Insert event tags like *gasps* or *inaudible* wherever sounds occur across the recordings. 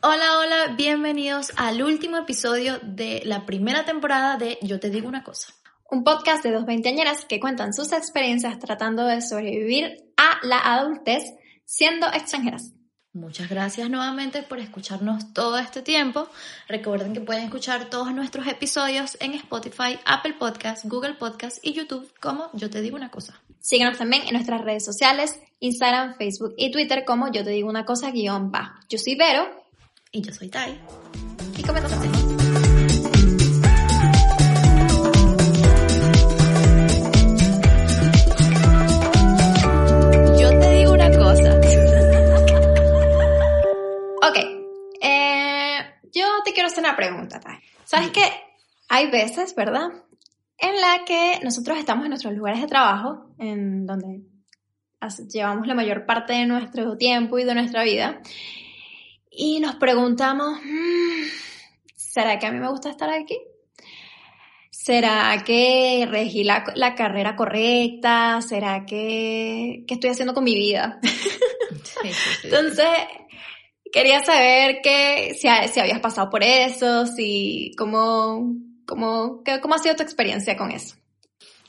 Hola, hola, bienvenidos al último episodio de la primera temporada de Yo te digo una cosa. Un podcast de dos veinteañeras que cuentan sus experiencias tratando de sobrevivir a la adultez siendo extranjeras. Muchas gracias nuevamente por escucharnos todo este tiempo. Recuerden que pueden escuchar todos nuestros episodios en Spotify, Apple Podcasts, Google Podcasts y YouTube como Yo te digo una cosa. Síganos también en nuestras redes sociales, Instagram, Facebook y Twitter como Yo te digo una cosa guion bajo. Yo soy Vero Y yo soy Tai. y comenzamos. Yo te digo una cosa. *laughs* Ok, eh, yo te quiero hacer una pregunta, Tai. ¿Sabes que hay veces, verdad? En la que nosotros estamos en nuestros lugares de trabajo, en donde llevamos la mayor parte de nuestro tiempo y de nuestra vida, y nos preguntamos, "Mm, ¿será que a mí me gusta estar aquí? ¿Será que regí la, la carrera correcta? ¿Será que, qué estoy haciendo con mi vida? *laughs* Sí, sí, sí. Entonces, quería saber que, si, si habías pasado por eso, si, cómo, cómo, cómo ha sido tu experiencia con eso.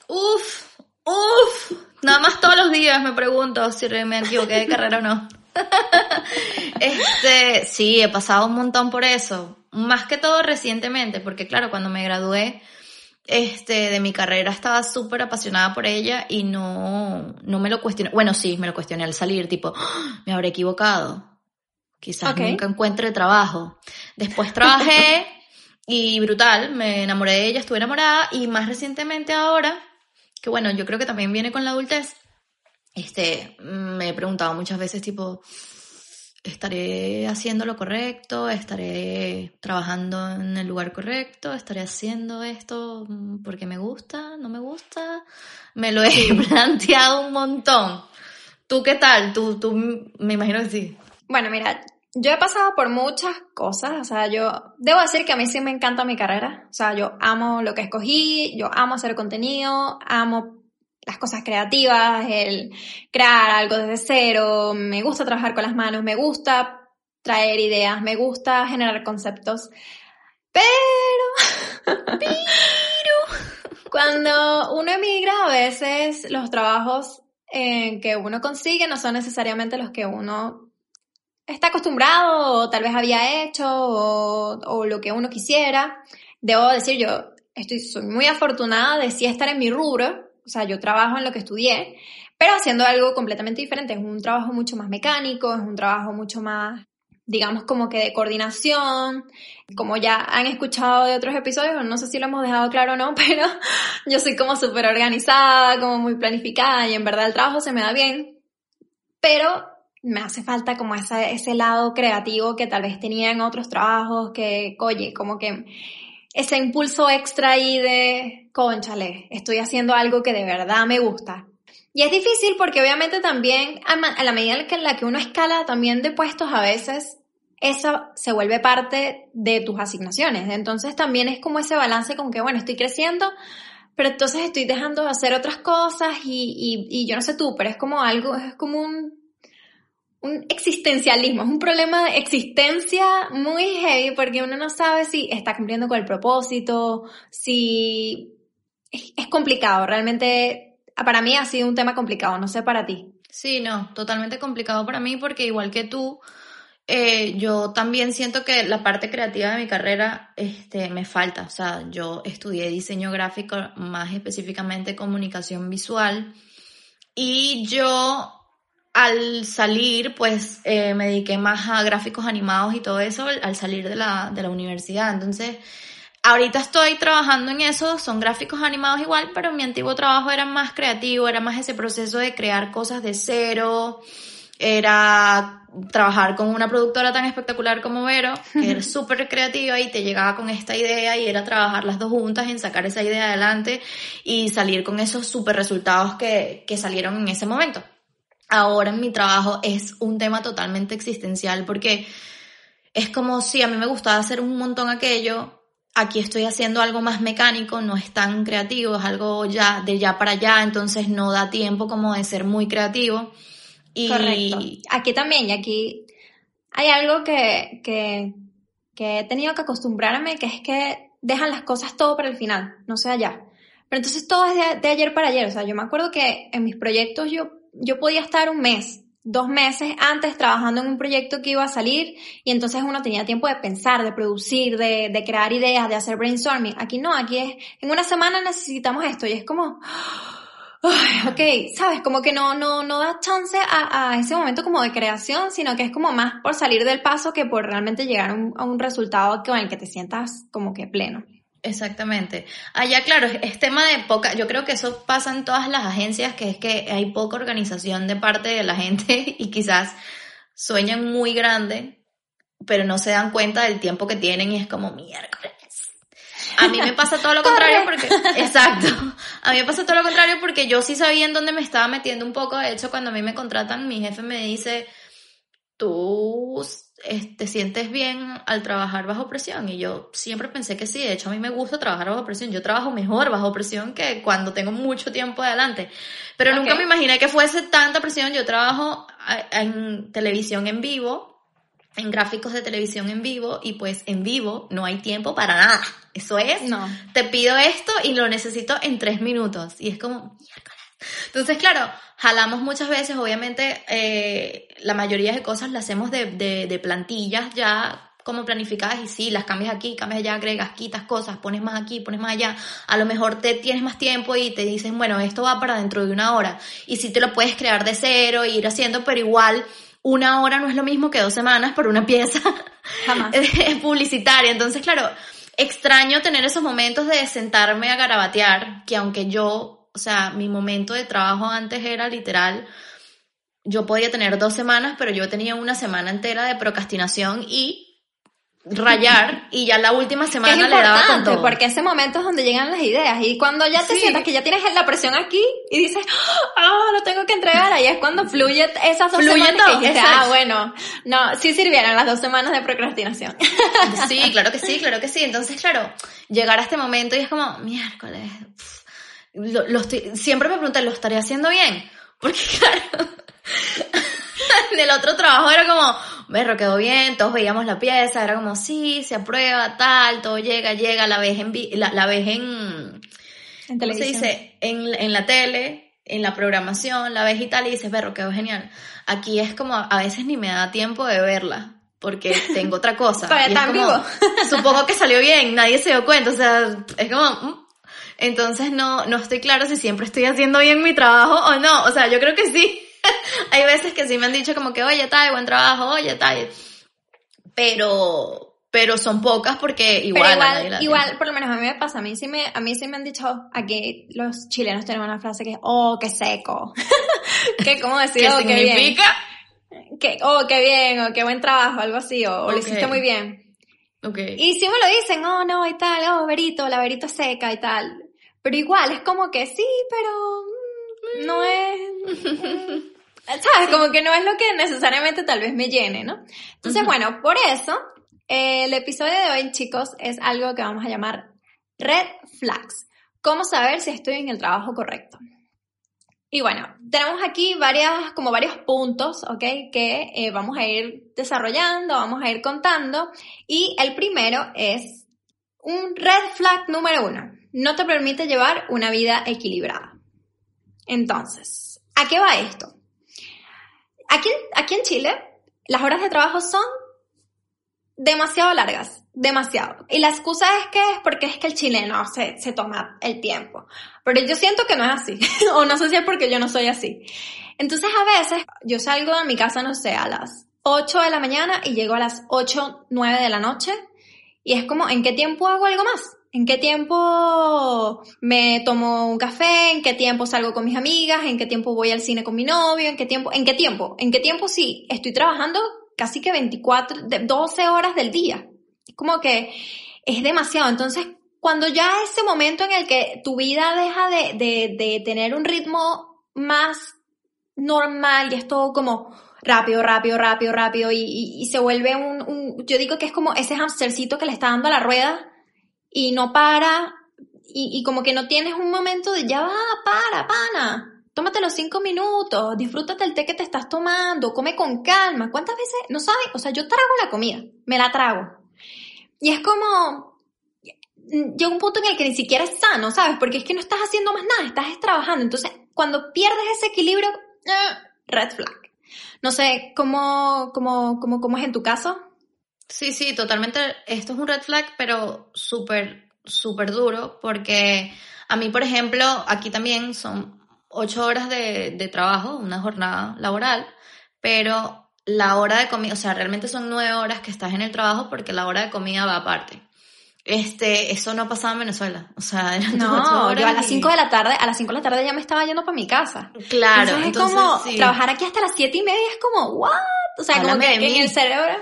Uf, uf. Nada más todos los días me pregunto si me equivoqué de carrera o no. *laughs* Este, sí, he pasado un montón por eso. Más que todo recientemente, porque claro, cuando me gradué, este, de mi carrera estaba súper apasionada por ella y no, no me lo cuestioné. Bueno, sí, me lo cuestioné al salir, tipo, "Ah, me habré equivocado. Quizás nunca encuentre trabajo. Después trabajé y brutal, me enamoré de ella, estuve enamorada y más recientemente ahora, que bueno, yo creo que también viene con la adultez, este, me he preguntado muchas veces tipo, ¿estaré haciendo lo correcto? ¿Estaré trabajando en el lugar correcto? ¿Estaré haciendo esto porque me gusta? ¿No me gusta? Me lo he *laughs* planteado un montón. ¿Tú qué tal? Tú, tú, me imagino que sí. Bueno, mira, yo he pasado por muchas cosas, o sea, yo debo decir que a mí sí me encanta mi carrera, o sea, yo amo lo que escogí, yo amo hacer contenido, amo las cosas creativas, el crear algo desde cero, me gusta trabajar con las manos, me gusta traer ideas, me gusta generar conceptos, *laughs* pero, cuando uno emigra a veces los trabajos eh, que uno consigue no son necesariamente los que uno está acostumbrado o tal vez había hecho o, o lo que uno quisiera. Debo decir, yo estoy, soy muy afortunada de sí estar en mi rubro, o sea, yo trabajo en lo que estudié, pero haciendo algo completamente diferente. Es un trabajo mucho más mecánico, es un trabajo mucho más, digamos, como que de coordinación. Como ya han escuchado de otros episodios, no sé si lo hemos dejado claro o no, *laughs* pero yo soy como súper organizada, como muy planificada y en verdad el trabajo se me da bien. Pero me hace falta como ese lado creativo que tal vez tenía en otros trabajos, que, oye, como que ese impulso extra ahí de, conchale, estoy haciendo algo que de verdad me gusta. Y es difícil porque obviamente también, a, la medida en la que uno escala también de puestos a veces, eso se vuelve parte de tus asignaciones. Entonces también es como ese balance con que, bueno, estoy creciendo, pero entonces estoy dejando de hacer otras cosas y, y, y yo no sé tú, pero es como algo, es como un, un existencialismo, es un problema de existencia muy heavy porque uno no sabe si está cumpliendo con el propósito, si es, complicado, realmente para mí ha sido un tema complicado, no sé para ti. Sí, no, totalmente complicado para mí porque igual que tú, eh, yo también siento que la parte creativa de mi carrera este, me falta. O sea, yo estudié diseño gráfico, más específicamente comunicación visual, y yo al salir, pues eh, me dediqué más a gráficos animados y todo eso al salir de la, de la universidad. Entonces, ahorita estoy trabajando en eso, son gráficos animados igual, pero mi antiguo trabajo era más creativo, era más ese proceso de crear cosas de cero, era trabajar con una productora tan espectacular como Vero, que era *laughs* súper creativa y te llegaba con esta idea y era trabajar las dos juntas en sacar esa idea adelante y salir con esos súper resultados que, que salieron en ese momento. Ahora en mi trabajo es un tema totalmente existencial porque es como si a mí me gustaba hacer un montón aquello, aquí estoy haciendo algo más mecánico, no es tan creativo, es algo ya de ya para allá, entonces no da tiempo como de ser muy creativo. Y Correcto. Aquí también, y aquí hay algo que, que, que he tenido que acostumbrarme, que es que dejan las cosas todo para el final, no sea ya. Pero entonces todo es de, de ayer para ayer, o sea, yo me acuerdo que en mis proyectos yo, yo podía estar un mes dos meses antes trabajando en un proyecto que iba a salir y entonces uno tenía tiempo de pensar, de producir, de, de crear ideas, de hacer brainstorming. Aquí no, aquí es, en una semana necesitamos esto y es como, ok, sabes, como que no, no, no da chance a, a, ese momento como de creación, sino que es como más por salir del paso que por realmente llegar a un, a un resultado con el que te sientas como que pleno. Exactamente. Allá, claro, es tema de poca, yo creo que eso pasa en todas las agencias, que es que hay poca organización de parte de la gente *laughs* y quizás sueñan muy grande, pero no se dan cuenta del tiempo que tienen y es como miércoles. A mí me pasa todo lo *laughs* contrario porque, exacto, a mí me pasa todo lo contrario porque yo sí sabía en dónde me estaba metiendo un poco, de hecho cuando a mí me contratan, mi jefe me dice, tú te sientes bien al trabajar bajo presión. Y yo siempre pensé que sí, de hecho a mí me gusta trabajar bajo presión, yo trabajo mejor bajo presión que cuando tengo mucho tiempo adelante, pero okay. nunca me imaginé que fuese tanta presión, yo trabajo en televisión en vivo, en gráficos de televisión en vivo y pues en vivo no hay tiempo para nada, eso es, no. te pido esto y lo necesito en tres minutos. Y es como, entonces, claro, jalamos muchas veces, obviamente, eh, la mayoría de cosas las hacemos de, de, de, plantillas ya como planificadas y sí, las cambias aquí, cambias allá, agregas, quitas cosas, pones más aquí, pones más allá. A lo mejor te tienes más tiempo y te dices, bueno, esto va para dentro de una hora. Y sí te lo puedes crear de cero e ir haciendo, pero igual una hora no es lo mismo que dos semanas por una pieza Jamás. *laughs* publicitaria. Entonces, claro, extraño tener esos momentos de sentarme a garabatear, que aunque yo o sea, mi momento de trabajo antes era literal, yo podía tener dos semanas, pero yo tenía una semana entera de procrastinación y rayar *laughs* y ya la última semana le daba con todo. porque ese momento es donde llegan las ideas y cuando ya te sí. sientas que ya tienes la presión aquí y dices, ah, oh, lo tengo que entregar, ahí es cuando fluye esas dos fluye semanas todo, que dijiste, ah, bueno, no, sí sirvieron las dos semanas de procrastinación. *laughs* Sí, claro que sí, claro que sí. Entonces, claro, llegar a este momento y es como, miércoles, lo, lo estoy, siempre me preguntan, ¿lo estaré haciendo bien? Porque *laughs* claro, *laughs* en el otro trabajo era como, berro, quedó bien, todos veíamos la pieza, era como, sí, se aprueba, tal, todo llega, llega, la ves en, la, la ves en, en ¿cómo se dice? En, en la tele, en la programación, la ves y tal, y dices, berro, quedó genial. Aquí es como, a veces ni me da tiempo de verla, porque tengo otra cosa. *laughs* es vivo. *laughs* supongo que salió bien, nadie se dio cuenta, o sea, es como, mm, entonces no, no estoy claro si siempre estoy haciendo bien mi trabajo o no. O sea, yo creo que sí. *laughs* Hay veces que sí me han dicho como que, oye, tal, buen trabajo, oye, tal. Pero, pero son pocas porque igual. Pero igual, igual, por lo menos a mí me pasa, a mí sí me, a mí sí me han dicho, aquí los chilenos tenemos una frase que es, oh, qué seco. *laughs* que, ¿cómo decir? ¿Qué oh, significa? Qué bien. Que, oh, qué bien, o qué buen trabajo, algo así, o, okay. lo hiciste muy bien. Okay. Y si me lo dicen, oh, no, y tal, oh, Verito, la Verito seca y tal. Pero igual, es como que sí, pero mm, no es... *laughs* *laughs* ¿Sabes? Como que no es lo que necesariamente tal vez me llene, ¿no? Entonces, uh -huh. bueno, por eso, eh, el episodio de hoy, chicos, es algo que vamos a llamar red flags. ¿Cómo saber si estoy en el trabajo correcto? Y bueno, tenemos aquí varias, como varios puntos, ¿ok? Que eh, vamos a ir desarrollando, vamos a ir contando. Y el primero es un red flag número uno no te permite llevar una vida equilibrada. Entonces, ¿a qué va esto? Aquí, aquí en Chile, las horas de trabajo son demasiado largas, demasiado. Y la excusa es que es porque es que el chileno se, se toma el tiempo. Pero yo siento que no es así. *laughs* o no sé si es porque yo no soy así. Entonces a veces yo salgo de mi casa, no sé, a las 8 de la mañana y llego a las 8, 9 de la noche. Y es como, ¿en qué tiempo hago algo más? ¿En qué tiempo me tomo un café? ¿En qué tiempo salgo con mis amigas? ¿En qué tiempo voy al cine con mi novio? ¿En qué tiempo? ¿En qué tiempo? ¿En qué tiempo sí? Estoy trabajando casi que 24, 12 horas del día. Es como que es demasiado. Entonces, cuando ya ese momento en el que tu vida deja de, de, de tener un ritmo más normal y es todo como rápido, rápido, rápido, rápido y, se vuelve un, un, yo digo que es como ese hamstercito que le está dando a la rueda y no para y, y como que no tienes un momento de ya va, para, pana, tómate los cinco minutos, disfrútate el té que te estás tomando, come con calma. ¿Cuántas veces? No sabes, o sea, yo trago la comida, me la trago. Y es como, llega un punto en el que ni siquiera es sano, ¿sabes? Porque es que no estás haciendo más nada, estás trabajando. Entonces, cuando pierdes ese equilibrio, eh, red flag. No sé, ¿cómo, cómo, cómo, cómo es en tu caso? Sí, sí, totalmente. Esto es un red flag, pero súper, súper duro, porque a mí, por ejemplo, aquí también son ocho horas de, de trabajo, una jornada laboral, pero la hora de comida, o sea, realmente son nueve horas que estás en el trabajo porque la hora de comida va aparte. Este, eso no pasaba en Venezuela. O sea, *laughs* eran no, yo a las 5 de la tarde, a las 5 de la tarde ya me estaba yendo para mi casa. Claro, entonces, entonces es como, sí. trabajar aquí hasta las 7 y media es como, what? O sea, Háblame como que, en el cerebro,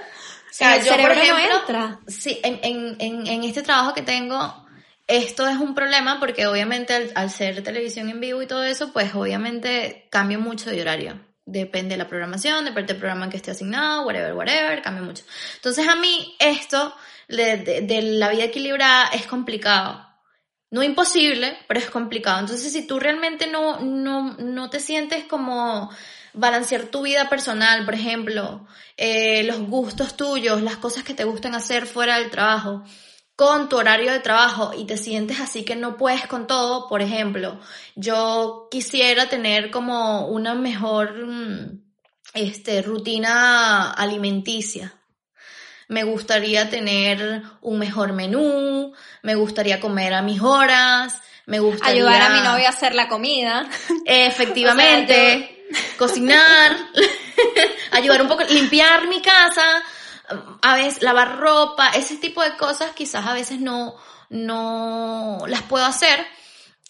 O sea, el yo, por cerebro ejemplo, no entra. Sí, en, en, en, en este trabajo que tengo, esto es un problema porque obviamente al, al ser televisión en vivo y todo eso, pues obviamente cambia mucho de horario. Depende de la programación, depende del programa en que esté asignado, whatever, whatever, cambia mucho. Entonces a mí esto de, de, de la vida equilibrada es complicado. No imposible, pero es complicado. Entonces si tú realmente no, no, no te sientes como balancear tu vida personal, por ejemplo, eh, los gustos tuyos, las cosas que te gustan hacer fuera del trabajo, con tu horario de trabajo y te sientes así que no puedes con todo, por ejemplo, yo quisiera tener como una mejor mm, este, rutina alimenticia. Me gustaría tener un mejor menú, me gustaría comer a mis horas, me gustaría Ayudar a mi novio a hacer la comida. Efectivamente, *laughs* O sea, cocinar, *laughs* ayudar un poco, limpiar mi casa, a veces lavar ropa, ese tipo de cosas quizás a veces no, no las puedo hacer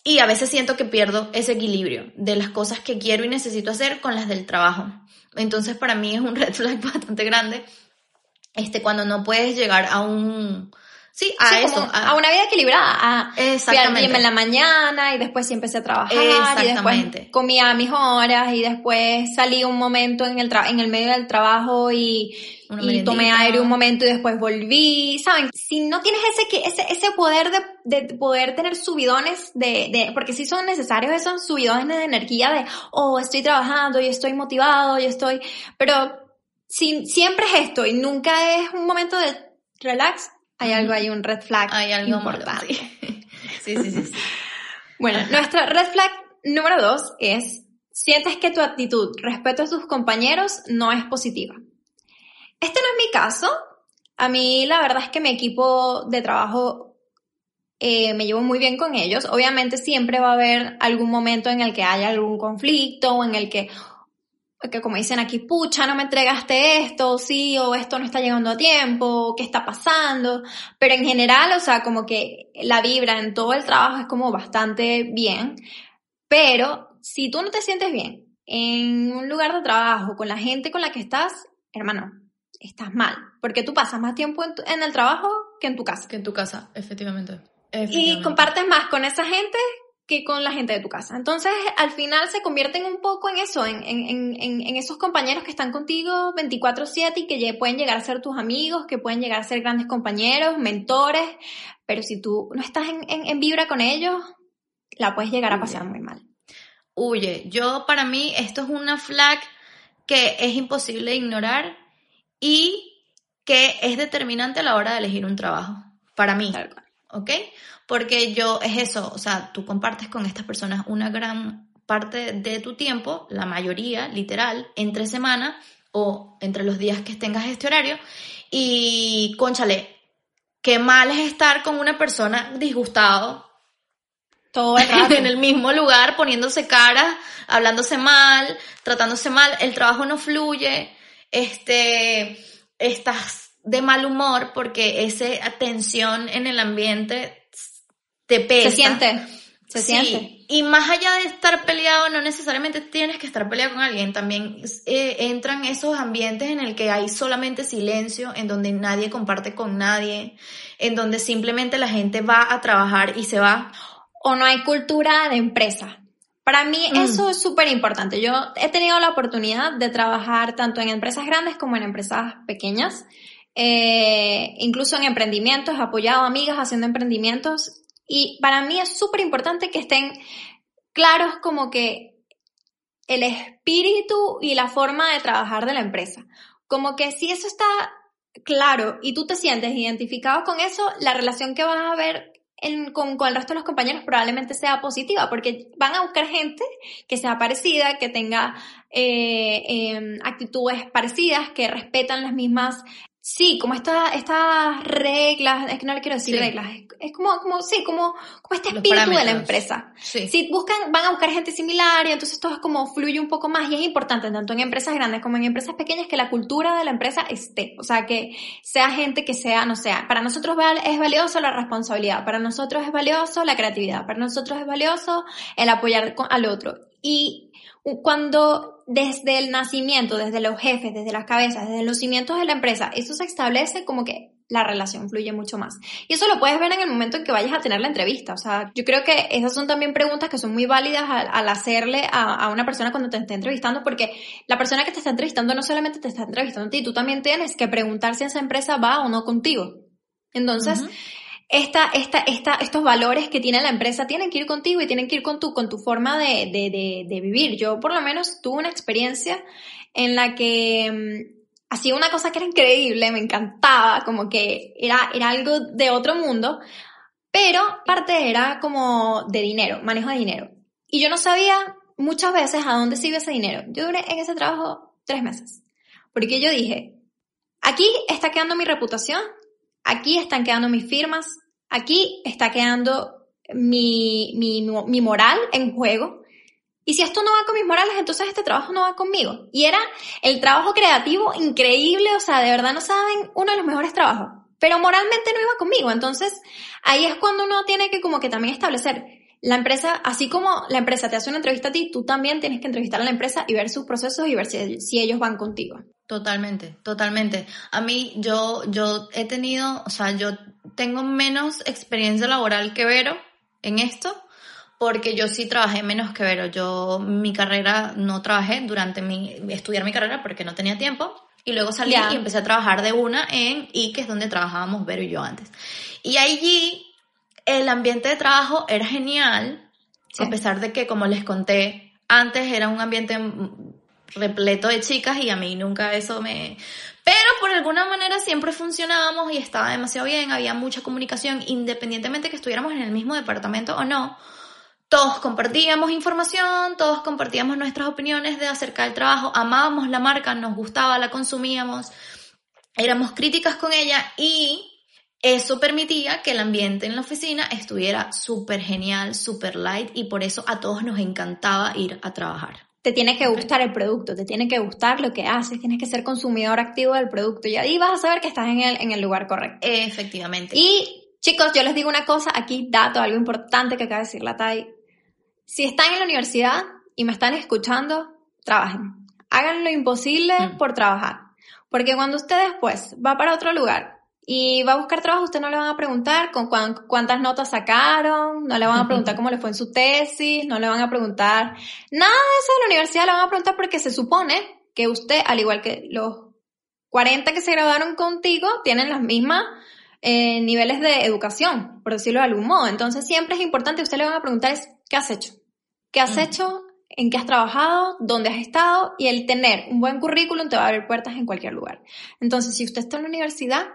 y a veces siento que pierdo ese equilibrio de las cosas que quiero y necesito hacer con las del trabajo. Entonces para mí es un *laughs* red flag bastante grande este cuando no puedes llegar a un sí a Sí, eso a una vida equilibrada. A, fui al Exactamente. gym en la mañana y después sí empecé a trabajar y Exactamente. después comía a mis horas y después salí un momento en el, tra- en el medio del trabajo y, y tomé aire un momento y después volví, ¿saben? Si no tienes ese, ese, ese poder de, de poder tener subidones de, de, porque sí son necesarios esos subidones de energía de, oh, estoy trabajando y estoy motivado y estoy, pero si siempre es esto y nunca es un momento de relax, hay algo, hay un red flag hay algo importante. sí. sí sí sí sí *laughs* Bueno, nuestra red flag número dos es, sientes que tu actitud respecto a tus compañeros no es positiva. Este no es mi caso. A mí la verdad es que mi equipo de trabajo eh, me llevo muy bien con ellos. Obviamente siempre va a haber algún momento en el que haya algún conflicto o en el que, que como dicen aquí, pucha, no me entregaste esto, sí, o esto no está llegando a tiempo, qué está pasando. Pero en general, o sea, como que la vibra en todo el trabajo es como bastante bien. Pero si tú no te sientes bien en un lugar de trabajo con la gente con la que estás, hermano, estás mal. Porque tú pasas más tiempo en, tu- en el trabajo que en tu casa. que en tu casa efectivamente, Y Efectivamente. compartes más con esa gente que con la gente de tu casa. Entonces, al final se convierten un poco en eso, en, en, en, en- esos compañeros que están contigo 24/7 y que lle- pueden llegar a ser tus amigos, que pueden llegar a ser grandes compañeros, mentores, pero si tú no estás en, en, en vibra con ellos, la puedes llegar a pasar muy mal. huye. Yo, para mí, esto es una flag que es imposible ignorar y que es determinante a la hora de elegir un trabajo. Para mí. ¿ok? Porque yo, es eso, o sea, tú compartes con estas personas una gran parte de tu tiempo, la mayoría, literal, entre semana o entre los días que tengas este horario. Y, conchale, qué mal es estar con una persona disgustado Todo el rato. *laughs* en el mismo lugar, poniéndose cara, hablándose mal, tratándose mal, el trabajo no fluye, este, estás de mal humor porque esa tensión en el ambiente te pesa. Se siente. Se Sí, siente. y más allá de estar peleado, no necesariamente tienes que estar peleado con alguien, también eh, entran esos ambientes en el que hay solamente silencio, en donde nadie comparte con nadie, en donde simplemente la gente va a trabajar y se va. o no hay cultura de empresa. Para mí Mm. eso es súper importante. Yo he tenido la oportunidad de trabajar tanto en empresas grandes como en empresas pequeñas, eh, incluso en emprendimientos, he apoyado a amigas haciendo emprendimientos y para mí es súper importante que estén claros como que el espíritu y la forma de trabajar de la empresa. Como que si eso está claro y tú te sientes identificado con eso, la relación que vas a ver en- con, con el resto de los compañeros probablemente sea positiva, porque van a buscar gente que sea parecida, que tenga eh, em, actitudes parecidas, que respetan las mismas, sí, como esta- estas reglas, es que no le quiero decir Sí. reglas, es, es como, como, sí, como, como este espíritu de la empresa. Sí. Si buscan, van a buscar gente similar y entonces todo es como fluye un poco más y es importante tanto en empresas grandes como en empresas pequeñas que la cultura de la empresa esté, o sea, que sea gente que sea, no sea, para nosotros es valioso la responsabilidad, para nosotros es valioso la creatividad, para nosotros es valioso el apoyar con- al otro. Y cuando desde el nacimiento, desde los jefes, desde las cabezas, desde los cimientos de la empresa, eso se establece como que la relación fluye mucho más. Y eso lo puedes ver en el momento en que vayas a tener la entrevista. O sea, yo creo que esas son también preguntas que son muy válidas al, al hacerle a, una persona cuando te esté entrevistando, porque la persona que te está entrevistando no solamente te está entrevistando a ti, tú también tienes que preguntar si esa empresa va o no contigo. Entonces. Esta, esta, esta, estos valores que tiene la empresa tienen que ir contigo y tienen que ir con tu, con tu forma de, de, de, vivir. Yo por lo menos tuve una experiencia en la que mm, hacía una cosa que era increíble, me encantaba, como que era, era algo de otro mundo, pero parte era como de dinero, manejo de dinero. Y yo no sabía muchas veces a dónde iba ese dinero. Yo duré en ese trabajo tres meses, porque yo dije, aquí está quedando mi reputación, aquí están quedando mis firmas, aquí está quedando mi, mi, mi moral en juego. Y si esto no va con mis morales, entonces este trabajo no va conmigo. Y era el trabajo creativo increíble, o sea, de verdad no saben, uno de los mejores trabajos. Pero moralmente no iba conmigo. Entonces, ahí es cuando uno tiene que como que también establecer la empresa, así como la empresa te hace una entrevista a ti, tú también tienes que entrevistar a la empresa y ver sus procesos y ver si, si ellos van contigo. Totalmente, totalmente. A mí, yo, yo he tenido, o sea, yo tengo menos experiencia laboral que Vero en esto, porque yo sí trabajé menos que Vero. Yo, mi carrera, no trabajé durante mi, estudiar mi carrera porque no tenía tiempo. Y luego salí y empecé a trabajar de una en I, que es donde trabajábamos Vero y yo antes. Y allí, el ambiente de trabajo era genial, Sí. a pesar de que, como les conté, antes era un ambiente repleto de chicas y a mí nunca eso me... Pero por alguna manera siempre funcionábamos y estaba demasiado bien, había mucha comunicación, independientemente que estuviéramos en el mismo departamento o no. Todos compartíamos información, todos compartíamos nuestras opiniones de acerca del trabajo, amábamos la marca, nos gustaba, la consumíamos, éramos críticas con ella y eso permitía que el ambiente en la oficina estuviera súper genial, súper light y por eso a todos nos encantaba ir a trabajar. Te tiene que gustar el producto, te tiene que gustar lo que haces, tienes que ser consumidor activo del producto y ahí vas a saber que estás en el, en el lugar correcto. Efectivamente. Y chicos, yo les digo una cosa, aquí dato, algo importante que acaba de decir la Tai. Si están en la universidad y me están escuchando, trabajen. Hagan lo imposible Mm. por trabajar. Porque cuando usted después va para otro lugar y va a buscar trabajo, usted no le van a preguntar con cuán- cuántas notas sacaron, no le van a preguntar cómo le fue en su tesis, no le van a preguntar nada de eso de la universidad, le van a preguntar porque se supone que usted, al igual que los 40 que se graduaron contigo, tienen las mismas eh, niveles de educación, por decirlo de algún modo. Entonces siempre es importante, usted le van a preguntar es, ¿qué has hecho? ¿Qué has hecho? ¿En qué has trabajado? ¿Dónde has estado? Y el tener un buen currículum te va a abrir puertas en cualquier lugar. Entonces, si usted está en la universidad,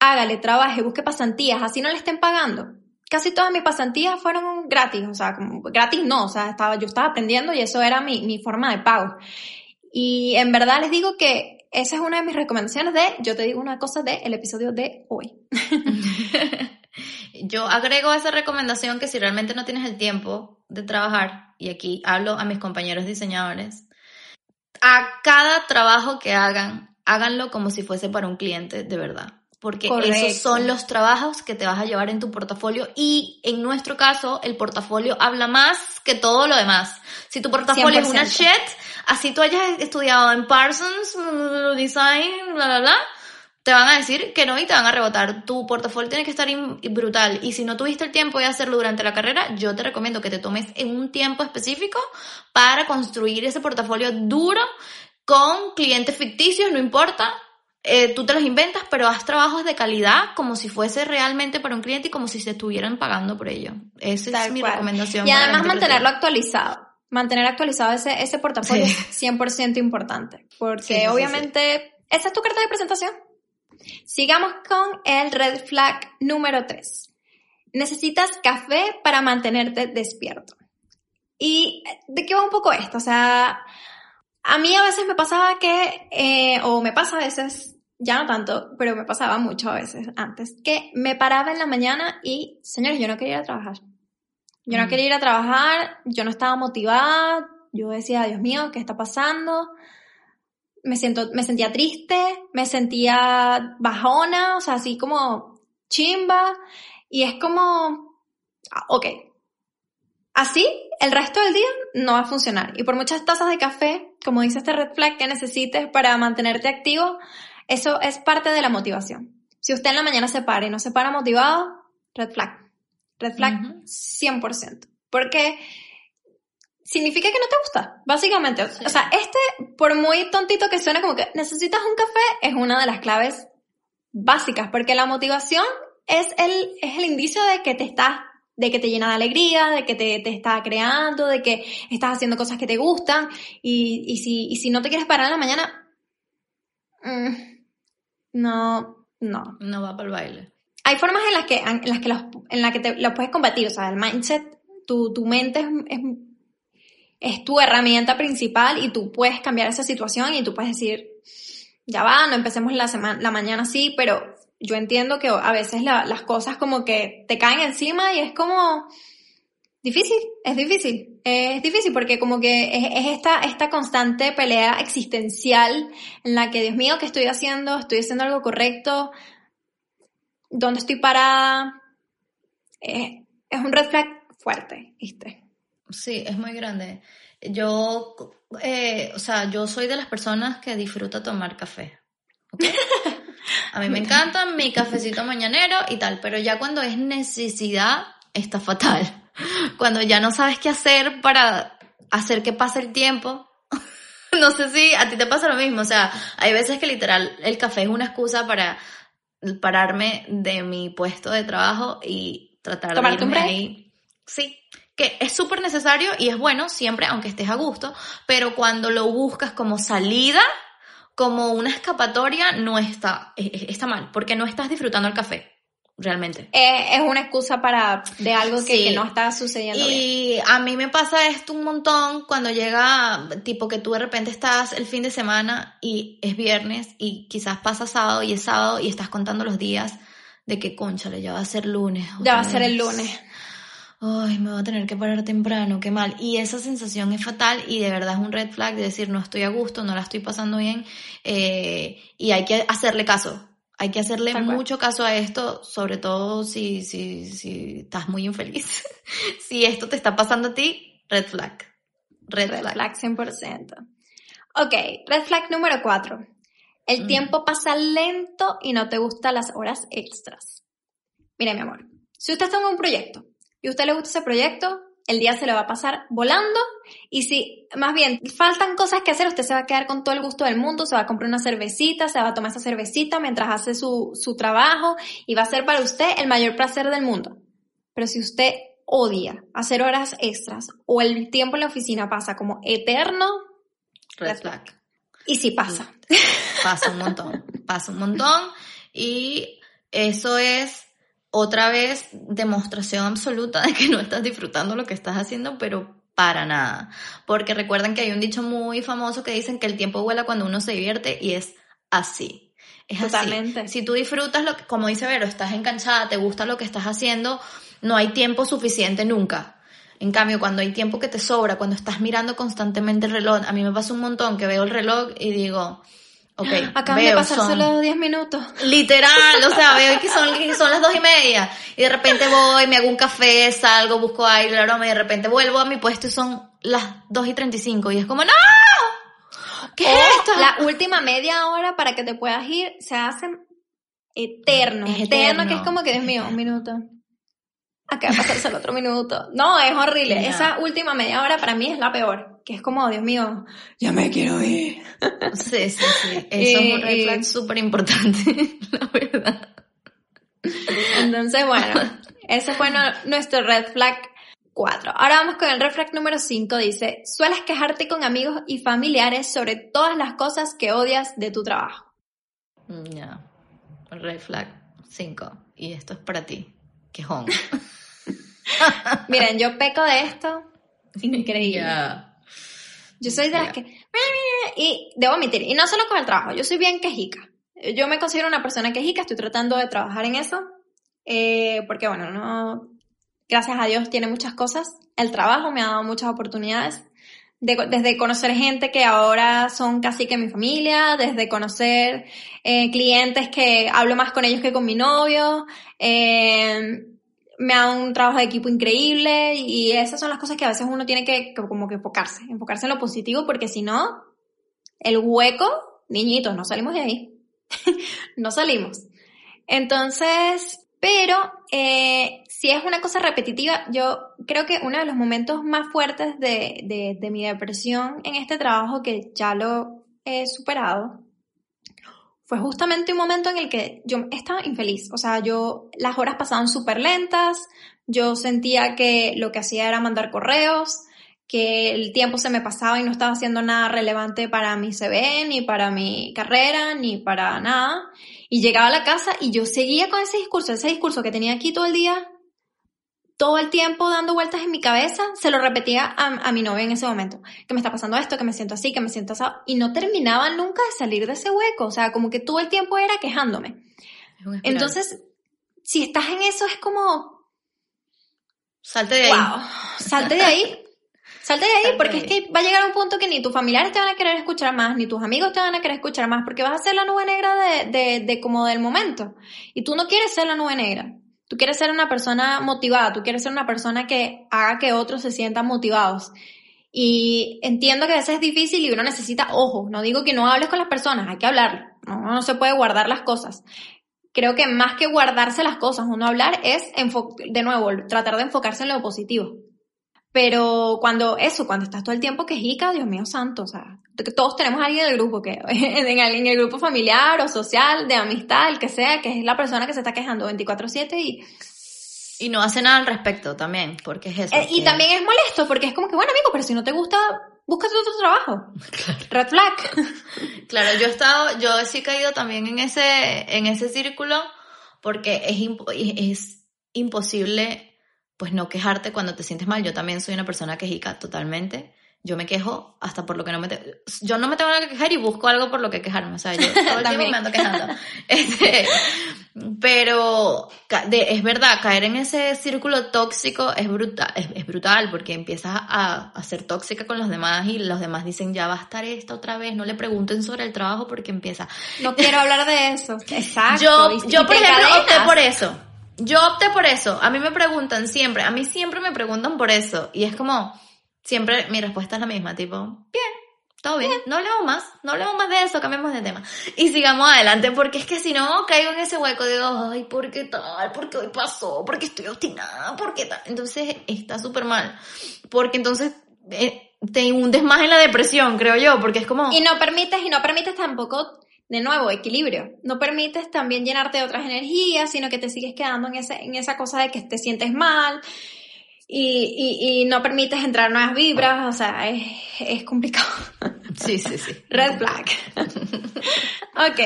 hágale, trabaje, busque pasantías, así no le estén pagando. Casi todas mis pasantías fueron gratis, o sea, como, gratis no, o sea, estaba, yo estaba aprendiendo y eso era mi, mi forma de pago. Y en verdad les digo que esa es una de mis recomendaciones de, yo te digo una cosa del el episodio de hoy. *laughs* Yo agrego esa recomendación que si realmente no tienes el tiempo de trabajar, y aquí hablo a mis compañeros diseñadores, a cada trabajo que hagan, háganlo como si fuese para un cliente de verdad. Porque Correcto. esos son los trabajos que te vas a llevar en tu portafolio y en nuestro caso el portafolio habla más que todo lo demás. Si tu portafolio es una 100%. shit, así tú hayas estudiado en Parsons, Design, bla, bla, bla, te van a decir que no y te van a rebotar. Tu portafolio tiene que estar brutal y si no tuviste el tiempo de hacerlo durante la carrera, yo te recomiendo que te tomes en un tiempo específico para construir ese portafolio duro con clientes ficticios, no importa. Eh, tú te los inventas, pero haz trabajos de calidad como si fuese realmente para un cliente y como si se estuvieran pagando por ello. Esa es mi cual. recomendación. Y además mantenerlo actualizado. Mantener actualizado ese, ese portafolio Sí. es 100% importante. Porque Sí, sí, sí, obviamente, esa es tu carta de presentación. Sigamos con el red flag número 3. Necesitas café para mantenerte despierto. ¿Y de qué va un poco esto? O sea, a mí a veces me pasaba que, eh, o me pasa a veces, ya no tanto, pero me pasaba mucho a veces antes, que me paraba en la mañana y, señores, yo no quería ir a trabajar. Yo no Mm. quería ir a trabajar, yo no estaba motivada, yo decía, Dios mío, ¿qué está pasando? Me, siento, me sentía triste, me sentía bajona, o sea, así como chimba, y es como, ah, ok, así el resto del día no va a funcionar. Y por muchas tazas de café, como dice este red flag, que necesites para mantenerte activo, eso es parte de la motivación. Si usted en la mañana se para y no se para motivado, red flag. Red flag Ujú. 100%. Porque significa que no te gusta, básicamente. O sea, este, por muy tontito que suene como que necesitas un café, es una de las claves básicas, porque la motivación es el, es el indicio de que te estás, de que te llena de alegría, de que te, te está creando, de que estás haciendo cosas que te gustan, y, y si, y si no te quieres parar en la mañana, mm, no, no. No va para el baile. Hay formas en las que, en las que, los, en las que te, los puedes combatir, o sea, el mindset, tu, tu mente es, es, es tu herramienta principal y tú puedes cambiar esa situación y tú puedes decir, ya va, no empecemos la, semana, la mañana así, pero yo entiendo que a veces la- las cosas como que te caen encima y es como difícil, es difícil, es difícil porque como que es, es esta, esta constante pelea existencial en la que, Dios mío, ¿qué estoy haciendo? ¿Estoy haciendo algo correcto? ¿Dónde estoy parada? Es un red flag fuerte, ¿viste? Sí, es muy grande. Yo, eh, o sea, yo soy de las personas que disfruta tomar café. ¿ok? *laughs* A mí me encanta mi cafecito mañanero y tal, pero ya cuando es necesidad, está fatal. *laughs* Cuando ya no sabes qué hacer para hacer que pase el tiempo. *laughs* No sé si a ti te pasa lo mismo, o sea, hay veces que literal el café es una excusa para pararme de mi puesto de trabajo y tratar Tomarte de un irme break. ahí. Sí, que es súper necesario y es bueno siempre, aunque estés a gusto, pero cuando lo buscas como salida, como una escapatoria, no está, e- e- está mal, porque no estás disfrutando el café, realmente. Eh, es una excusa para de algo que, Sí. que no está sucediendo bien. Y a mí me pasa esto un montón cuando llega, tipo que tú de repente estás el fin de semana y es viernes y quizás pasa sábado y es sábado y estás contando los días de que, conchale, ya va a ser lunes. Ya va a ser el lunes. Ay, me voy a tener que parar temprano, qué mal. Y esa sensación es fatal y de verdad es un red flag de decir no estoy a gusto, no la estoy pasando bien eh, y hay que hacerle caso. Hay que hacerle Tal cual. mucho caso a esto, sobre todo si, si, si estás muy infeliz. *laughs* si esto te está pasando a ti, red flag. Red, Red flag. flag 100%. Ok, red flag número 4. El Mm. tiempo pasa lento y no te gustan las horas extras. Mire, mi amor, si usted está en un proyecto y a usted le gusta ese proyecto, el día se le va a pasar volando y si más bien faltan cosas que hacer, usted se va a quedar con todo el gusto del mundo, se va a comprar una cervecita, se va a tomar esa cervecita mientras hace su, su trabajo y va a ser para usted el mayor placer del mundo. Pero si usted odia hacer horas extras o el tiempo en la oficina pasa como eterno, Red flag. y si pasa. Pasa un montón, pasa un montón y eso es otra vez demostración absoluta de que no estás disfrutando lo que estás haciendo, pero para nada. Porque recuerden que hay un dicho muy famoso que dicen que el tiempo vuela cuando uno se divierte y es así. Es Totalmente. así. Si tú disfrutas lo que, como dice Vero, estás enganchada, te gusta lo que estás haciendo, no hay tiempo suficiente nunca. En cambio, cuando hay tiempo que te sobra, cuando estás mirando constantemente el reloj, a mí me pasa un montón que veo el reloj y digo, Ok, *gasps* Acaban de veo, pasar son- solo 10 minutos. Literal, o sea, veo que son, que son las dos y media. Y de repente voy, me hago un café, salgo, busco aire, la broma, y de repente vuelvo a mi puesto y son las dos y treinta y cinco. Y es como, ¡No! ¿Qué es esto? La última media hora para que te puedas ir se hace eterno. Es eterno, eterno. que es como que, Dios mío, un minuto. Acaba de pasarse el otro minuto. No, es horrible. *laughs* Ya. Esa última media hora para mí es la peor. Que es como, Dios mío, ya me quiero ir. Sí, sí, sí. Eso es un red flag súper importante, *laughs* la verdad. Entonces, bueno, *laughs* ese fue no- nuestro red flag 4. Ahora vamos con el red flag número 5. Dice, sueles quejarte con amigos y familiares sobre todas las cosas que odias de tu trabajo. Mm, Ya. Red flag 5. Y esto es para ti. Quejón. *laughs* Miren, yo peco de esto. Increíble. Ya. Yo soy de las que... Y debo admitir, y no solo con el trabajo, yo soy bien quejica. Yo me considero una persona quejica, estoy tratando de trabajar en eso, eh, porque bueno, no, gracias a Dios tiene muchas cosas. El trabajo me ha dado muchas oportunidades, de- desde conocer gente que ahora son casi que mi familia, desde conocer eh, clientes que hablo más con ellos que con mi novio, eh, me dado un trabajo de equipo increíble y esas son las cosas que a veces uno tiene que, que como que enfocarse, enfocarse en lo positivo porque si no, el hueco, niñitos, no salimos de ahí. *laughs* no salimos. Entonces, pero eh, si es una cosa repetitiva, yo creo que uno de los momentos más fuertes de, de, de mi depresión en este trabajo, que ya lo he superado, fue justamente un momento en el que yo estaba infeliz. O sea, yo, las horas pasaban súper lentas, yo sentía que lo que hacía era mandar correos, que el tiempo se me pasaba y no estaba haciendo nada relevante para mi CV, ni para mi carrera, ni para nada. Y llegaba a la casa y yo seguía con ese discurso, ese discurso que tenía aquí todo el día, todo el tiempo dando vueltas en mi cabeza, se lo repetía a, a mi novia en ese momento, que me está pasando esto, que me siento así, que me siento así, y no terminaba nunca de salir de ese hueco, o sea, como que todo el tiempo era quejándome. Es. Entonces, si estás en eso es como, salte de ahí. wow, salte de ahí. Salte de ahí Salte porque de es que va a llegar un punto que ni tus familiares te van a querer escuchar más, ni tus amigos te van a querer escuchar más, porque vas a ser la nube negra de, de, de como del momento. Y tú no quieres ser la nube negra. Tú quieres ser una persona motivada, tú quieres ser una persona que haga que otros se sientan motivados. Y entiendo que a veces es difícil y uno necesita ojo. No digo que no hables con las personas, hay que hablar. No, se puede guardar las cosas. Creo que más que guardarse las cosas, uno hablar es, de nuevo, tratar de enfocarse en lo positivo. Pero cuando eso, cuando estás todo el tiempo quejica, Dios mío santo, o sea, todos tenemos a alguien del grupo, que *laughs* en el, grupo familiar o social, de amistad, el que sea, que es la persona que se está quejando 24/7 y, Y no hace nada al respecto también, porque es eso. eh, y también es molesto porque es como que, bueno amigo, pero si no te gusta, búscate otro trabajo. Red flag. *laughs* Claro, yo he estado, yo sí he caído también en ese, en ese círculo, porque es imposible, pues, no quejarte cuando te sientes mal. Yo también soy una persona quejica totalmente. Yo me quejo hasta por lo que no me... te- yo no me tengo nada que quejar y busco algo por lo que quejarme. O sea, yo *laughs* todo el tiempo También. me ando quejando. *laughs* Este, pero de- es verdad, caer en ese círculo tóxico es brutal, es, es brutal porque empiezas a, a ser tóxica con los demás y los demás dicen, ya va a estar esta otra vez, no le pregunten sobre el trabajo porque empieza. No quiero hablar de eso. *laughs* Exacto. Yo, y- yo y por ejemplo, opté por eso. Yo opté por eso. A mí me preguntan siempre, a mí siempre me preguntan por eso. Y es como, siempre mi respuesta es la misma, tipo, bien, todo bien, no hablemos más, no hablemos más de eso, cambiemos de tema. Y sigamos adelante, porque es que si no, caigo en ese hueco de, ay, ¿por qué tal? ¿Por qué hoy pasó? ¿Por qué estoy obstinada? ¿Por qué tal? Entonces está súper mal. Porque entonces eh, te hundes más en la depresión, creo yo, porque es como... Y no permites, y no permites tampoco, de nuevo, equilibrio. No permites también llenarte de otras energías, sino que te sigues quedando en, ese, en esa cosa de que te sientes mal. Y, y, y no permites entrar nuevas vibras, o sea, es, es complicado. *laughs* Sí, sí, sí. Red flag. *laughs* ok.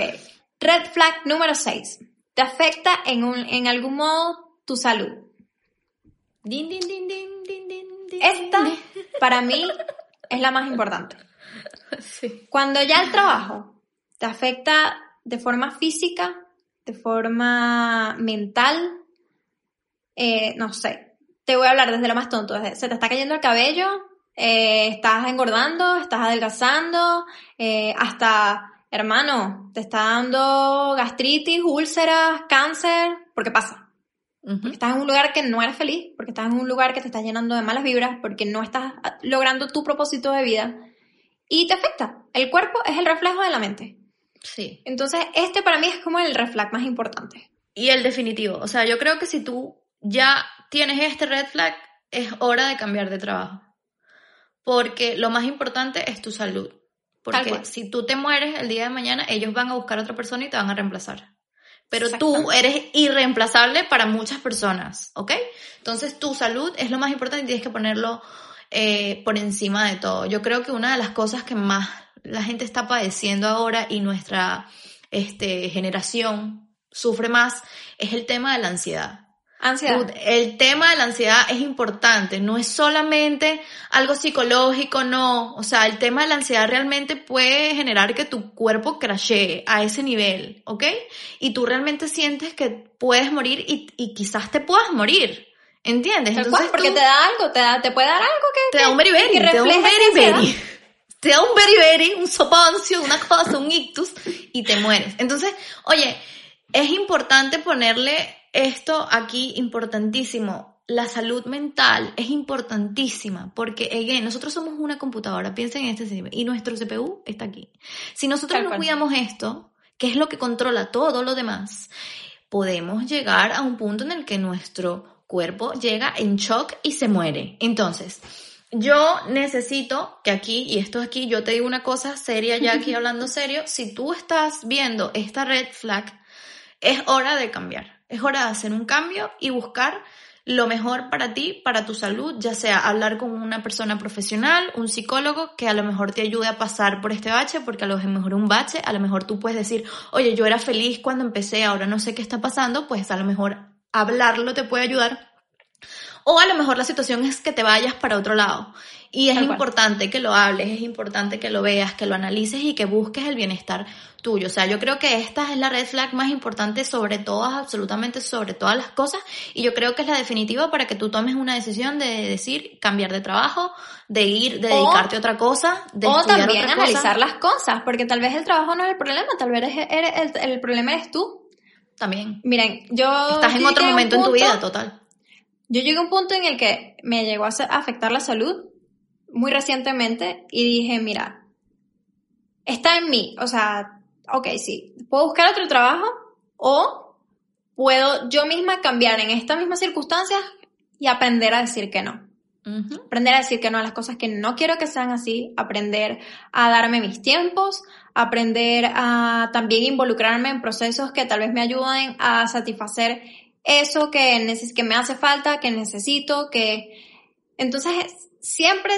Red flag número 6. Te afecta en, un, en algún modo tu salud. Din, din, din, din, din, din, Esta, para mí, es la más importante. Sí. Cuando ya el trabajo te afecta de forma física, de forma mental, eh, no sé, te voy a hablar desde lo más tonto, se te está cayendo el cabello, eh, estás engordando, estás adelgazando, eh, hasta hermano, te está dando gastritis, úlceras, cáncer, porque pasa. Porque estás en un lugar que no eres feliz, porque estás en un lugar que te está llenando de malas vibras, porque no estás logrando tu propósito de vida y te afecta. El cuerpo es el reflejo de la mente. Sí. Entonces, este para mí es como el red flag más importante. Y el definitivo. O sea, yo creo que si tú ya tienes este red flag, es hora de cambiar de trabajo. Porque lo más importante es tu salud. Porque si tú te mueres el día de mañana, ellos van a buscar a otra persona y te van a reemplazar. Pero tú eres irreemplazable para muchas personas, ¿ok? Entonces tu salud es lo más importante y tienes que ponerlo eh, por encima de todo. Yo creo que una de las cosas que más la gente está padeciendo ahora y nuestra este, generación sufre más es el tema de la ansiedad. Ansiedad. El tema de la ansiedad es importante, no es solamente algo psicológico, no. O sea, el tema de la ansiedad realmente puede generar que tu cuerpo crashee a ese nivel, ¿ok? Y tú realmente sientes que puedes morir y, y quizás te puedas morir, ¿entiendes? Cual, porque tú- te da algo, te, da, te puede dar algo que... te da un beriberi, te da un beriberi. Te da un beriberi, un soponcio, una cosa, un ictus y te mueres. Entonces, oye, es importante ponerle esto aquí importantísimo. La salud mental es importantísima porque, again, nosotros somos una computadora, piensen en este sistema, y nuestro CPU está aquí. Si nosotros no cuidamos esto, que es lo que controla todo lo demás, podemos llegar a un punto en el que nuestro cuerpo llega en shock y se muere. Entonces, yo necesito que aquí, y esto aquí, yo te digo una cosa seria, ya aquí *laughs* hablando serio, si tú estás viendo esta red flag, es hora de cambiar. Es hora de hacer un cambio y buscar lo mejor para ti, para tu salud, ya sea hablar con una persona profesional, un psicólogo que a lo mejor te ayude a pasar por este bache, porque a lo mejor un bache, a lo mejor tú puedes decir, oye, yo era feliz cuando empecé, ahora no sé qué está pasando, pues a lo mejor hablarlo te puede ayudar. O a lo mejor la situación es que te vayas para otro lado. Y es Tal cual. importante que lo hables, es importante que lo veas, que lo analices y que busques el bienestar tuyo. O sea, yo creo que esta es la red flag más importante sobre todas, absolutamente sobre todas las cosas. Y yo creo que es la definitiva para que tú tomes una decisión de decir cambiar de trabajo, de ir, de O- dedicarte a otra cosa, de O estudiar también otra cosa. analizar las cosas, porque tal vez el trabajo no es el problema, tal vez el, el problema eres tú. También. Miren, yo... Estás en otro momento en tu vida, total. Yo llegué a un punto en el que me llegó a afectar la salud muy recientemente y dije, mira, está en mí, o sea, ok, sí, puedo buscar otro trabajo o puedo yo misma cambiar en estas mismas circunstancias y aprender a decir que no. Aprender a decir que no a las cosas que no quiero que sean así, aprender a darme mis tiempos, aprender a también involucrarme en procesos que tal vez me ayuden a satisfacer eso que, neces- que me hace falta, que necesito, que... Entonces, siempre,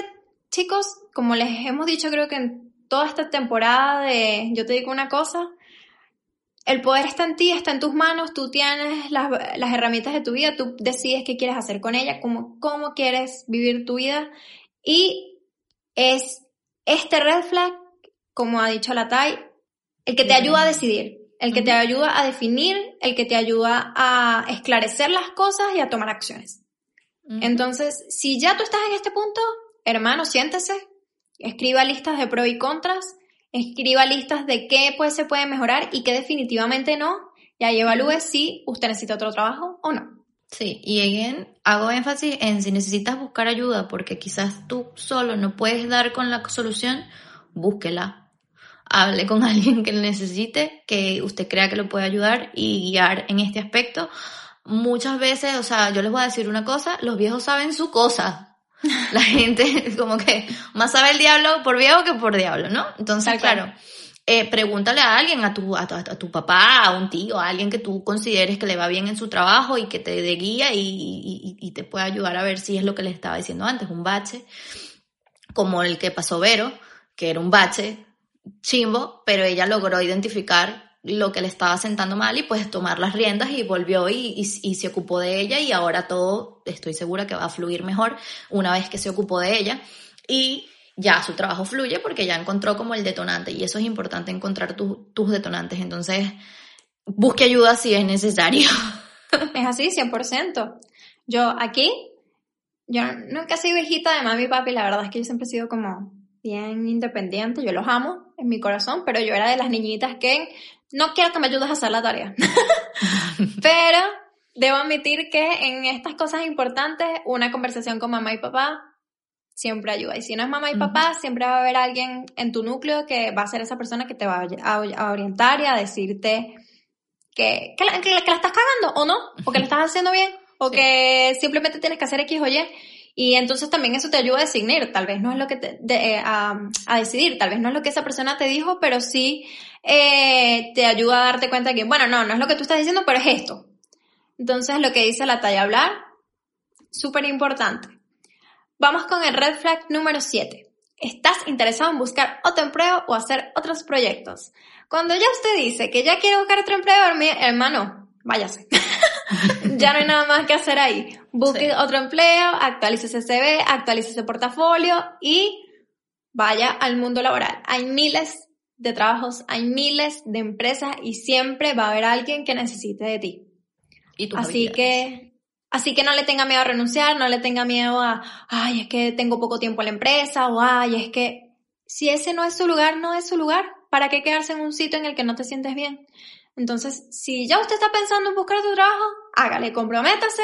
chicos, como les hemos dicho creo que en toda esta temporada de Yo te digo una cosa, el poder está en ti, está en tus manos, tú tienes las, las herramientas de tu vida, tú decides qué quieres hacer con ella, cómo, cómo quieres vivir tu vida. Y es este red flag, como ha dicho la Tai, el que te ayuda a decidir, el que te ayuda a definir, el que te ayuda a esclarecer las cosas y a tomar acciones. Entonces, si ya tú estás en este punto, hermano, siéntese, escriba listas de pros y contras, escriba listas de qué pues, se puede mejorar y qué definitivamente no, y ahí evalúe si usted necesita otro trabajo o no. Sí, y again, hago énfasis en si necesitas buscar ayuda porque quizás tú solo no puedes dar con la solución, búsquela. Hable con *laughs* alguien que lo necesite, que usted crea que lo puede ayudar y guiar en este aspecto. Muchas veces, o sea, yo les voy a decir una cosa, los viejos saben su cosa. *laughs* La gente como que más sabe el diablo por viejo que por diablo, ¿no? Entonces, cual. claro, eh, pregúntale a alguien, a tu, a, tu, a tu papá, a un tío, a alguien que tú consideres que le va bien en su trabajo y que te dé guía y, y- y te pueda ayudar a ver si es lo que le estaba diciendo antes, un bache, como el que pasó Vero, que era un bache chimbo, pero ella logró identificar lo que le estaba sentando mal y pues tomar las riendas y volvió y, y- se ocupó de ella y ahora todo estoy segura que va a fluir mejor una vez que se ocupó de ella. Y ya su trabajo fluye porque ya encontró como el detonante y eso es importante encontrar tu- tus detonantes. Entonces busque ayuda si es necesario. *laughs* Es así, 100%. Yo aquí, yo nunca he sido hijita de mami y papi, la verdad es que yo siempre he sido como bien independiente, yo los amo, en mi corazón, pero yo era de las niñitas que no quiero que me ayudes a hacer la tarea. *laughs* pero debo admitir que en estas cosas importantes, una conversación con mamá y papá siempre ayuda. Y si no es mamá y papá, siempre va a haber alguien en tu núcleo que va a ser esa persona que te va a, orientar y a decirte que, que, la, estás cagando o no, o que lo *laughs* estás haciendo bien, o que simplemente tienes que hacer X o Y. Y entonces también eso te ayuda a decidir, tal vez no es lo que te, eh, a, decidir, tal vez no es lo que esa persona te dijo, pero sí eh, te ayuda a darte cuenta que, bueno, no, no es lo que tú estás diciendo, pero es esto. Entonces lo que dice la talla hablar, súper importante. Vamos con el red flag número 7. ¿Estás interesado en buscar otro empleo o hacer otros proyectos? Cuando ya usted dice que ya quiere buscar otro empleo, hermano, váyase. *laughs* ya no hay nada más que hacer ahí. Busque otro empleo, actualice ese CV, actualice ese portafolio y vaya al mundo laboral. Hay miles de trabajos, hay miles de empresas y siempre va a haber alguien que necesite de ti. ¿Y Así que Así que no le tenga miedo a renunciar, no le tenga miedo a, ay, es que tengo poco tiempo en la empresa, o ay, es que si ese no es su lugar, no es su lugar. ¿Para qué quedarse en un sitio en el que no te sientes bien? Entonces, si ya usted está pensando en buscar tu trabajo, hágale, comprométase,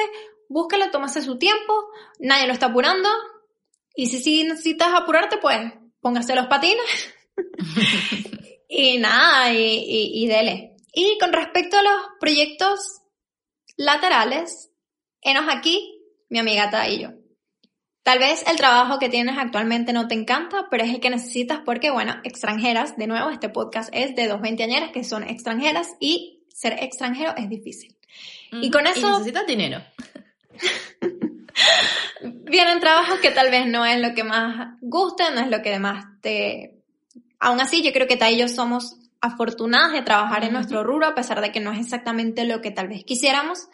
búsquelo, tómase su tiempo, nadie lo está apurando. Y si sí necesitas apurarte, pues póngase los patines. *laughs* y nada, y, y, y dele. Y con respecto a los proyectos laterales, Enos aquí, mi amiga y yo. Tal vez el trabajo que tienes actualmente no te encanta, pero es el que necesitas porque, bueno, extranjeras, de nuevo, este podcast es de dos veinteañeras que son extranjeras y ser extranjero es difícil. Y con eso... Y necesitas dinero. *laughs* vienen trabajos que tal vez no es lo que más guste, no es lo que más te... Aún así, yo creo que y yo somos afortunadas de trabajar en nuestro rubro, a pesar de que no es exactamente lo que tal vez quisiéramos,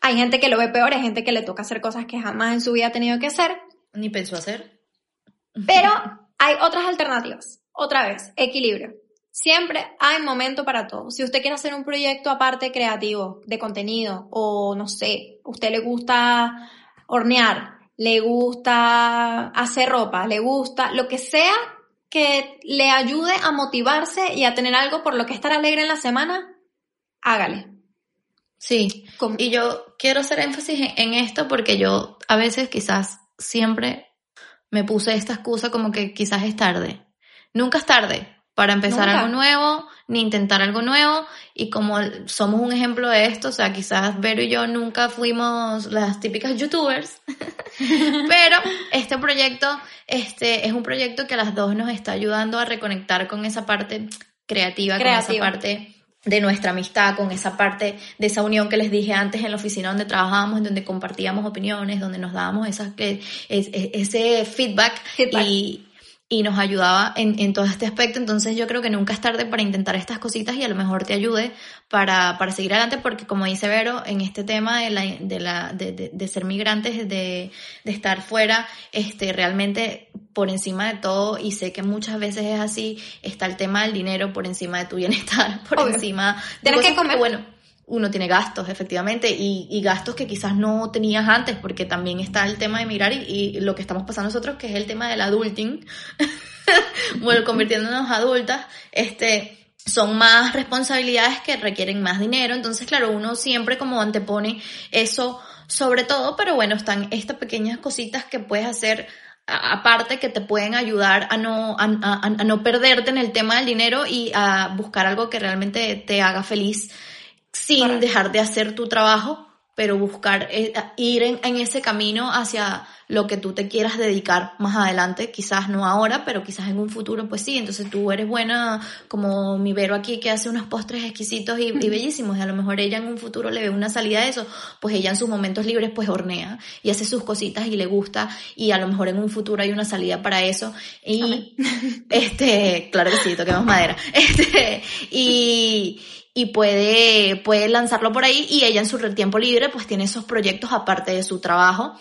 hay gente que lo ve peor, hay gente que le toca hacer cosas que jamás en su vida ha tenido que hacer. Ni pensó hacer. Pero *laughs* hay otras alternativas. Otra vez, equilibrio. Siempre hay momento para todo. Si usted quiere hacer un proyecto aparte creativo, de contenido, o no sé, usted le gusta hornear, le gusta hacer ropa, le gusta lo que sea que le ayude a motivarse y a tener algo por lo que estar alegre en la semana, hágale. Sí, y yo quiero hacer énfasis en esto porque yo a veces quizás siempre me puse esta excusa como que quizás es tarde. Nunca es tarde para empezar algo nuevo, ni intentar algo nuevo. Y como somos un ejemplo de esto, o sea, quizás Vero y yo nunca fuimos las típicas youtubers, *laughs* pero este proyecto este, es un proyecto que a las dos nos está ayudando a reconectar con esa parte creativa, con esa parte de nuestra amistad, con esa parte de esa unión que les dije antes en la oficina donde trabajábamos, en donde compartíamos opiniones, donde nos dábamos esas, ese feedback, y y nos ayudaba en, en, todo este aspecto. Entonces yo creo que nunca es tarde para intentar estas cositas y a lo mejor te ayude para, para seguir adelante porque como dice Vero, en este tema de, la, de, la, de, de, ser migrantes, de, de estar fuera, este, realmente por encima de todo, y sé que muchas veces es así, está el tema del dinero por encima de tu bienestar, *laughs* por encima de... Tienes que comer. bueno, uno tiene gastos, efectivamente, y, y, gastos que quizás no tenías antes, porque también está el tema de mirar y, lo que estamos pasando nosotros, que es el tema del adulting, *laughs* bueno, convirtiéndonos adultas, este, son más responsabilidades que requieren más dinero, entonces claro, uno siempre como antepone eso sobre todo, pero bueno, están estas pequeñas cositas que puedes hacer aparte que te pueden ayudar a no, a, a, a no perderte en el tema del dinero y a buscar algo que realmente te haga feliz sin dejar de hacer tu trabajo, pero buscar eh, ir en, ese camino hacia lo que tú te quieras dedicar más adelante, quizás no ahora, pero quizás en un futuro, pues sí, entonces tú eres buena como mi Vero aquí que hace unos postres exquisitos y, bellísimos, y a lo mejor ella en un futuro le ve una salida de eso, pues ella en sus momentos libres pues hornea y hace sus cositas y le gusta. Y a lo mejor en un futuro hay una salida para eso. Y este, claro que sí, toquemos madera, *laughs* este, y, y puede, puede lanzarlo por ahí y ella en su tiempo libre pues tiene esos proyectos aparte de su trabajo,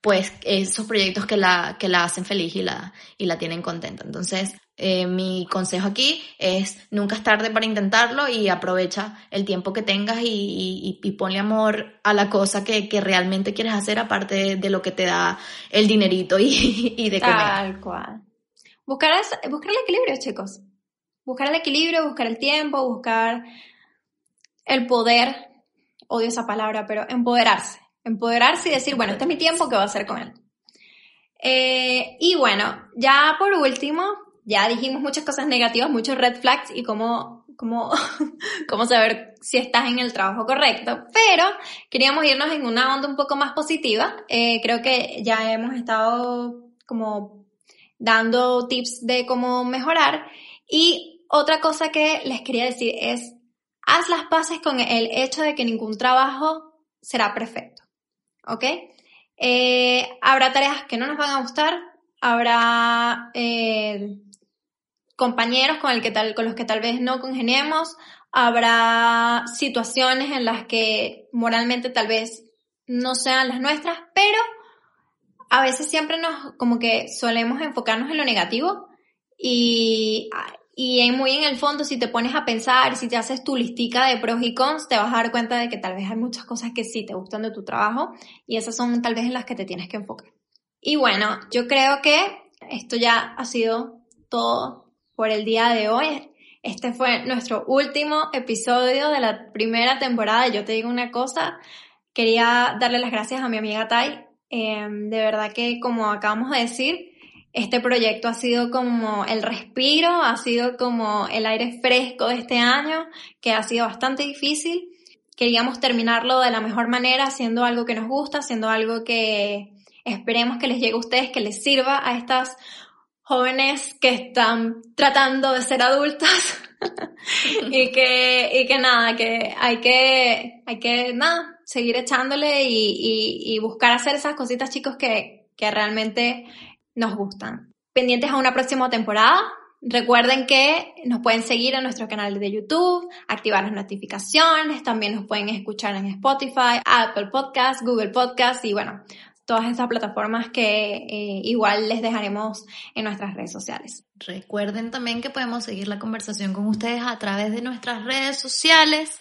pues esos proyectos que la, que la hacen feliz y la, y la tienen contenta. Entonces, eh, mi consejo aquí es nunca es tarde para intentarlo y aprovecha el tiempo que tengas y, y, ponle amor a la cosa que, que realmente quieres hacer aparte de, lo que te da el dinerito y, y de comer. Tal cual. buscar, buscar el equilibrio, chicos. Buscar el equilibrio, buscar el tiempo, buscar el poder, odio esa palabra, pero empoderarse. Empoderarse y decir, bueno, este es mi tiempo, ¿qué voy a hacer con él? Eh, y bueno, ya por último, ya dijimos muchas cosas negativas, muchos red flags y cómo, cómo, *laughs* cómo saber si estás en el trabajo correcto. Pero queríamos irnos en una onda un poco más positiva. Eh, creo que ya hemos estado como dando tips de cómo mejorar. Y otra cosa que les quería decir es, haz las paces con el hecho de que ningún trabajo será perfecto. ¿Ok? Eh, habrá tareas que no nos van a gustar, habrá eh, compañeros con, el que tal, con los que tal vez no congeniemos, habrá situaciones en las que moralmente tal vez no sean las nuestras, pero a veces siempre nos como que solemos enfocarnos en lo negativo y y muy en el fondo, si te pones a pensar, si te haces tu listica de pros y cons, te vas a dar cuenta de que tal vez hay muchas cosas que sí te gustan de tu trabajo y esas son tal vez en las que te tienes que enfocar. Y bueno, yo creo que esto ya ha sido todo por el día de hoy. Este fue nuestro último episodio de la primera temporada. Yo te digo una cosa, quería darle las gracias a mi amiga Tai. Em, de verdad que, como acabamos de decir, este proyecto ha sido como el respiro, ha sido como el aire fresco de este año, que ha sido bastante difícil. Queríamos terminarlo de la mejor manera, haciendo algo que nos gusta, haciendo algo que esperemos que les llegue a ustedes, que les sirva a estas jóvenes que están tratando de ser adultas *laughs* y que, y que nada, que hay que, hay que, nada, seguir echándole y, y, y buscar hacer esas cositas chicos que, que realmente nos gustan. Pendientes a una próxima temporada. Recuerden que nos pueden seguir en nuestro canal de YouTube, activar las notificaciones, también nos pueden escuchar en Spotify, Apple Podcasts, Google Podcasts y bueno, todas estas plataformas que eh, igual les dejaremos en nuestras redes sociales. Recuerden también que podemos seguir la conversación con ustedes a través de nuestras redes sociales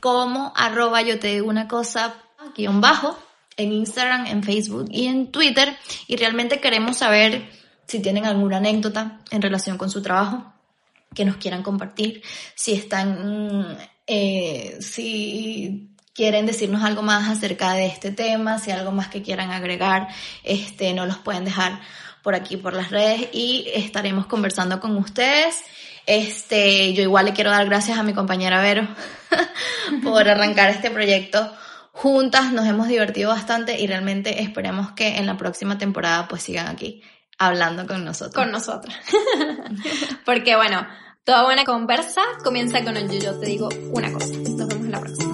como arroba yo te digo una cosa guion bajo en Instagram, en Facebook y en Twitter y realmente queremos saber si tienen alguna anécdota en relación con su trabajo que nos quieran compartir, si están, eh, si quieren decirnos algo más acerca de este tema, si algo más que quieran agregar, este, no los pueden dejar por aquí por las redes y estaremos conversando con ustedes. Este, yo igual le quiero dar gracias a mi compañera Vero *laughs* por arrancar este proyecto juntas, nos hemos divertido bastante y realmente esperemos que en la próxima temporada pues sigan aquí hablando con nosotros. Con nosotras. *laughs* Porque bueno, toda buena conversa comienza con el yo, yo te digo una cosa. Nos vemos en la próxima.